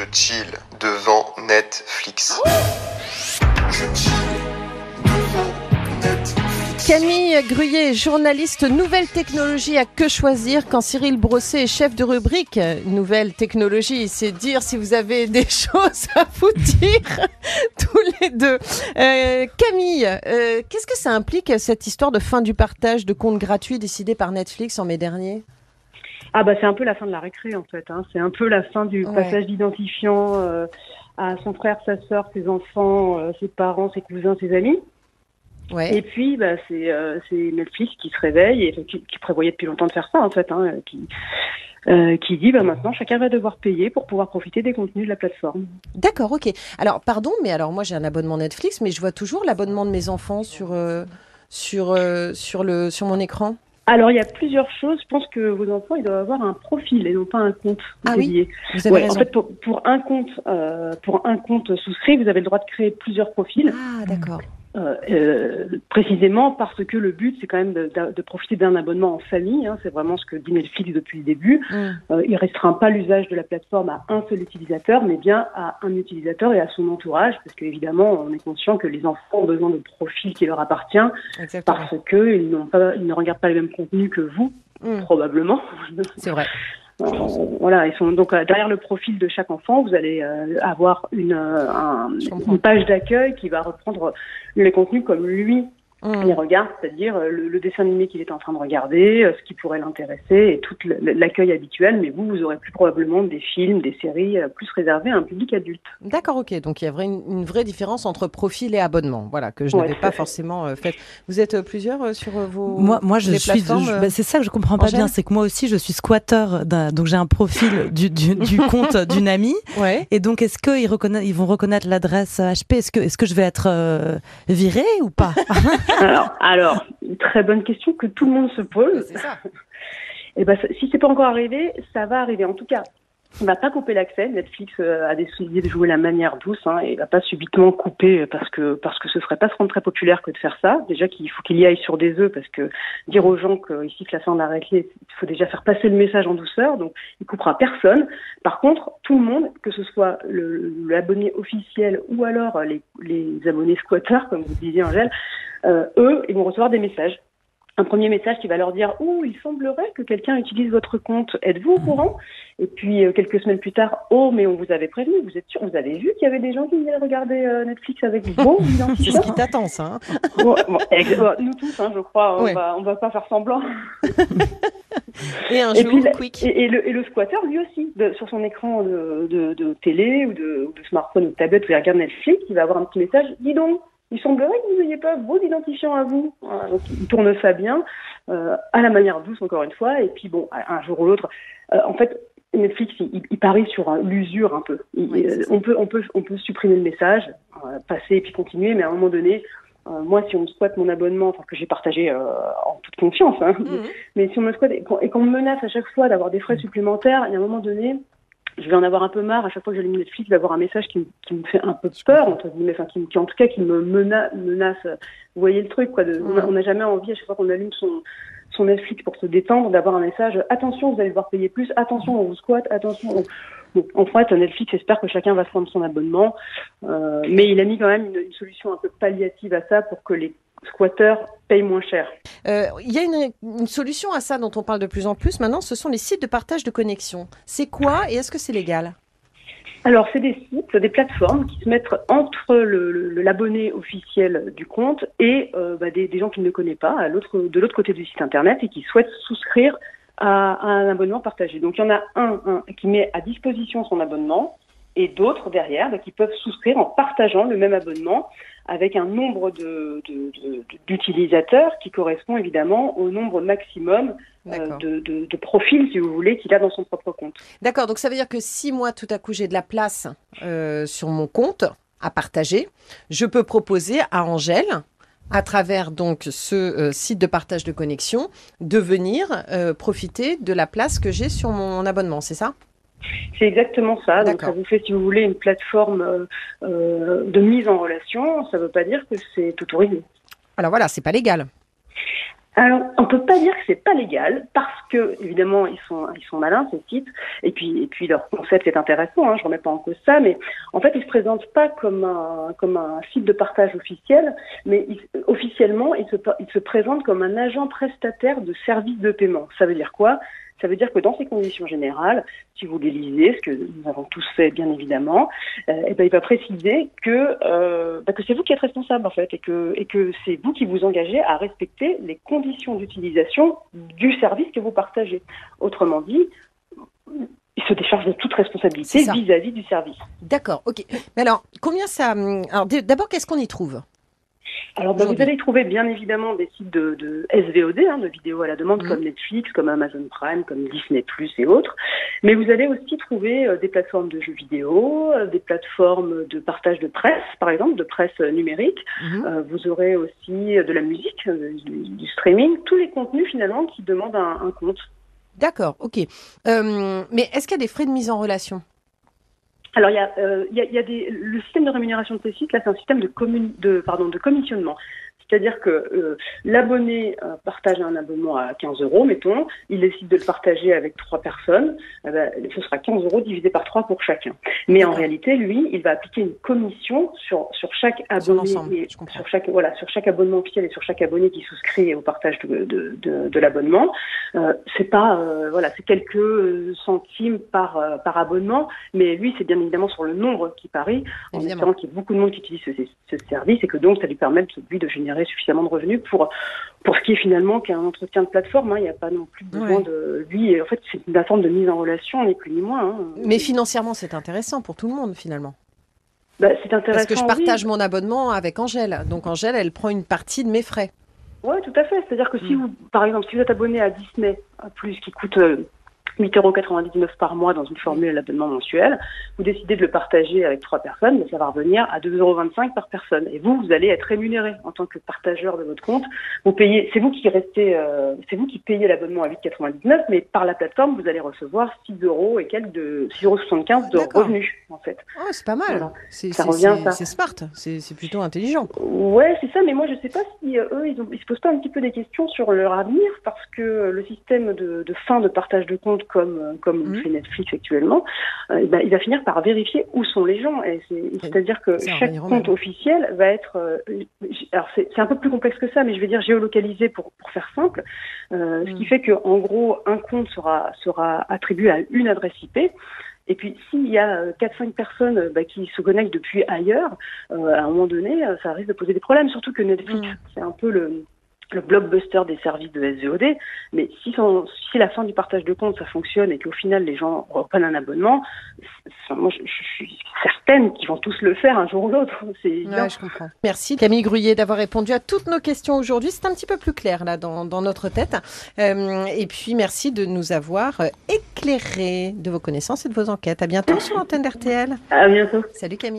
je chill devant Netflix. Camille Gruyé, journaliste Nouvelle Technologie à Que Choisir quand Cyril Brosset est chef de rubrique Nouvelle Technologie. C'est dire si vous avez des choses à vous dire tous les deux. Euh, Camille, euh, qu'est-ce que ça implique cette histoire de fin du partage de comptes gratuits décidé par Netflix en mai dernier? Ah bah c'est un peu la fin de la récré en fait. Hein. C'est un peu la fin du Ouais. passage d'identifiant euh, à son frère, sa sœur, ses enfants, euh, ses parents, ses cousins, ses amis. Ouais. Et puis bah c'est euh, c'est Netflix qui se réveille et qui, qui prévoyait depuis longtemps de faire ça en fait, hein, qui euh, qui dit bah maintenant chacun va devoir payer pour pouvoir profiter des contenus de la plateforme. D'accord, ok. Alors, pardon, mais alors moi j'ai un abonnement Netflix, mais je vois toujours l'abonnement de mes enfants sur, euh, sur, euh, sur, le, sur mon écran. Alors il y a plusieurs choses. Je pense que vos enfants ils doivent avoir un profil et non pas un compte Ah oui. Vous avez Ouais, en fait, pour, pour un compte, euh, pour un compte souscrit, vous avez le droit de créer plusieurs profils, Ah, d'accord. Euh, euh, précisément parce que le but, c'est quand même de, de- de profiter d'un abonnement en famille. hein, c'est vraiment ce que dit Netflix depuis le début. Mm. Euh, il restreint pas l'usage de la plateforme à un seul utilisateur, mais bien à un utilisateur et à son entourage, parce qu'évidemment, on est conscient que les enfants ont besoin de profils qui leur appartient, Exactement. parce que ils n'ont pas, ils ne regardent pas le même contenu que vous, Mm. probablement. C'est vrai. Euh, voilà, ils sont donc euh, derrière le profil de chaque enfant, vous allez euh, avoir une, euh, un- une page d'accueil qui va reprendre les contenus comme lui Mm. les regarde, c'est-à-dire euh, le, le dessin animé qu'il est en train de regarder, euh, ce qui pourrait l'intéresser et tout l'accueil habituel. Mais vous, vous aurez plus probablement des films, des séries euh, plus réservés à un public adulte. D'accord, ok. Donc il y a une, une vraie différence entre profil et abonnement, voilà, que je Ouais, n'avais pas fait. forcément euh, faite. Vous êtes plusieurs euh, sur vos Moi, moi, je les suis. bah, c'est ça que je comprends pas bien, c'est que moi aussi, je suis squatteur. d'un- Donc j'ai un profil du, du, du compte d'une amie. Ouais. Et donc, est-ce qu'ils ils vont reconnaître l'adresse HP Est-ce que, est-ce que je vais être euh, virée ou pas? alors, alors, une très bonne question que tout le monde se pose. C'est ça. Et ben, ça- si c'est pas encore arrivé, ça va arriver. En tout cas, on va pas couper l'accès. Netflix euh, a décidé de jouer la manière douce hein, et va pas subitement couper parce que parce que ce serait pas se rendre très populaire que de faire ça. Déjà qu'il faut qu'il y aille sur des œufs parce que dire aux gens que ici que la fin de la il faut déjà faire passer le message en douceur. Donc il coupera personne. Par contre, tout le monde, que ce soit l'abonné officiel ou alors les, les abonnés squatteurs, comme vous disiez Angèle, eux, ils vont recevoir des messages un premier message qui va leur dire Oh, il semblerait que quelqu'un utilise votre compte. Êtes-vous au courant? Et puis euh, quelques semaines plus tard, Oh, mais on vous avait prévenu. Vous êtes sûr Vous avez vu qu'il y avait des gens qui venaient regarder euh, Netflix avec vos C'est ce qui t'attend, ça. hein. Bon, bon, Nous tous, hein, je crois, on va on va pas faire semblant. Et un Et jour, puis, quick. Et, et le, et le squatter, lui aussi, de- sur son écran de, de, de télé ou de, ou de smartphone ou de tablette où il regarde Netflix, il va avoir un petit message. Dis donc, il semblerait que vous n'ayez pas vos identifiants à vous. Voilà, donc, il tourne ça bien, euh, à la manière douce, encore une fois. Et puis, bon, un jour ou l'autre, euh, en fait, Netflix, il, il parie sur euh, l'usure un peu. Il- Oui, euh, on, peut, on, peut, on peut supprimer le message, euh, passer et puis continuer, mais à un moment donné, euh, moi, si on me squatte mon abonnement, enfin que j'ai partagé euh, en toute confiance, hein, Mhm. mais si on me squatte et qu'on et qu'on me menace à chaque fois d'avoir des frais supplémentaires, il y a un moment donné, je vais en avoir un peu marre. À chaque fois que j'allume Netflix, il va y avoir un message qui, me- qui me fait un peu peur, entre guillemets, enfin, qui, en tout cas qui me mena- menace. Vous voyez le truc, quoi. De, on On n'a jamais envie, à chaque fois qu'on allume son, son Netflix pour se détendre, d'avoir un message attention, vous allez devoir payer plus, attention, on vous squatte, attention. Bon, en fait, Netflix espère que chacun va se prendre son abonnement, euh, mais il a mis quand même une, une solution un peu palliative à ça pour que les squatteurs payent moins cher. Euh, Il y a une, une solution à ça dont on parle de plus en plus maintenant, ce sont les sites de partage de connexion. C'est quoi et est-ce que c'est légal? Alors, c'est des sites, des plateformes qui se mettent entre l'abonné officiel du compte et euh, bah, des, des gens qui ne le connaissent pas, à de l'autre côté du site internet, et qui souhaitent souscrire à, à un abonnement partagé. Donc, il y en a un, un qui met à disposition son abonnement et d'autres derrière bah, qui peuvent souscrire en partageant le même abonnement avec un nombre de- de- de- d'utilisateurs qui correspond évidemment au nombre maximum euh, de, profils, si vous voulez, qu'il a dans son propre compte. D'accord, donc ça veut dire que si moi, tout à coup, j'ai de la place euh, sur mon compte à partager, je peux proposer à Angèle, à travers donc ce euh, site de partage de connexion, de venir profiter de la place que j'ai sur mon abonnement, c'est ça? C'est exactement ça. Donc ça vous fait, si vous voulez, une plateforme euh, euh, de mise en relation. Ça ne veut pas dire que c'est autorisé. Alors voilà, c'est pas légal. Alors, on peut pas dire que c'est pas légal parce que évidemment ils sont ils sont malins ces sites et puis et puis leur concept est intéressant. Hein, je remets pas en cause ça, mais en fait ils se présentent pas comme un comme un site de partage officiel, mais ils, officiellement ils se ils se présentent comme un agent prestataire de services de paiement. Ça veut dire quoi? Ça veut dire que dans ces conditions générales, si vous les lisez, ce que nous avons tous fait bien évidemment, euh, et ben, il va préciser que, euh, ben, que c'est vous qui êtes responsable en fait et que, et que c'est vous qui vous engagez à respecter les conditions d'utilisation du service que vous partagez. Autrement dit, il se décharge de toute responsabilité vis-à-vis du service. D'accord, ok. Mais alors, combien ça. Hum, alors, d'abord, qu'est-ce qu'on y trouve? Alors, bah, vous allez trouver bien évidemment des sites de, de SVOD, hein, de vidéos à la demande, mmh. comme Netflix, comme Amazon Prime, comme Disney Plus et autres. Mais vous allez aussi trouver euh, des plateformes de jeux vidéo, euh, des plateformes de partage de presse, par exemple, de presse euh, numérique. Mmh. vous aurez aussi de la musique, du, streaming, tous les contenus finalement qui demandent un, un compte. D'accord, ok. mais est-ce qu'il y a des frais de mise en relation? Alors, il y a, euh, il y a, il y a des, le système de rémunération de ces sites, là, c'est un système de, commun, de, pardon, de commissionnement. C'est-à-dire que euh, l'abonné euh, partage un abonnement à 15 euros, mettons, il décide de le partager avec trois personnes, eh ben, ce sera 15 euros divisé par trois pour chacun. Mais en réalité, lui, il va appliquer une commission sur, sur chaque abonné, sur chaque voilà, sur chaque abonnement officiel et sur chaque abonné qui souscrit au partage de, de, de, de l'abonnement. Euh, c'est pas voilà, c'est quelques centimes par par abonnement, mais lui, c'est bien évidemment sur le nombre qui parie, en espérant qu'il y ait beaucoup de monde qui utilise ce, ce service et que donc ça lui permet lui de générer suffisamment de revenus pour pour ce qui est finalement qu'un entretien de plateforme. Hein. Il n'y a pas non plus besoin de lui. En fait, c'est une forme de mise en relation, ni plus ni moins. Hein. Mais financièrement, c'est intéressant pour tout le monde finalement. Bah, c'est intéressant. Parce que je partage mon abonnement avec Angèle. Donc Angèle, elle prend une partie de mes frais. Oui, tout à fait. C'est-à-dire que si mm. vous, par exemple, si vous êtes abonné à Disney, plus qui coûte euh, 8,99€ par mois dans une formule d'abonnement mensuel. Vous décidez de le partager avec trois personnes, mais ça va revenir à 2,25€ par personne. Et vous, vous allez être rémunéré en tant que partageur de votre compte. Vous payez, c'est vous qui restez, euh, c'est vous qui payez l'abonnement à 8,99€, mais par la plateforme, vous allez recevoir 6 euros et quelques de 6,75€ de revenus, en fait. Oh, c'est pas mal. Ça revient, C'est smart. C'est plutôt intelligent. Ouais, c'est ça. Mais moi, je sais pas si euh, eux, ils, ont, ils se posent pas un petit peu des questions sur leur avenir, parce que le système de, de fin de partage de compte comme comme mmh. fait Netflix actuellement, euh, ben, il va finir par vérifier où sont les gens. Et c'est-à-dire que chaque compte officiel va être, euh, alors c'est un peu plus complexe que ça, mais je vais dire géolocalisé pour pour faire simple, ce qui mmh. fait que en gros un compte sera sera attribué à une adresse IP. Et puis, s'il y a 4-5 personnes bah, qui se connectent depuis ailleurs, à un moment donné, ça risque de poser des problèmes. Surtout que Netflix, mmh. c'est un peu le, le blockbuster des services de SVOD, mais si, son, si la fin du partage de compte ça fonctionne et qu'au final les gens reprennent un abonnement, moi je, suis certaine qu'ils vont tous le faire un jour ou l'autre. Ouais, je comprends. Merci Camille Gruyé d'avoir répondu à toutes nos questions aujourd'hui. C'est un petit peu plus clair là dans, dans notre tête. Euh, et puis merci de nous avoir éclairé de vos connaissances et de vos enquêtes. À bientôt sur l'antenne d'RTL. À bientôt. Salut Camille.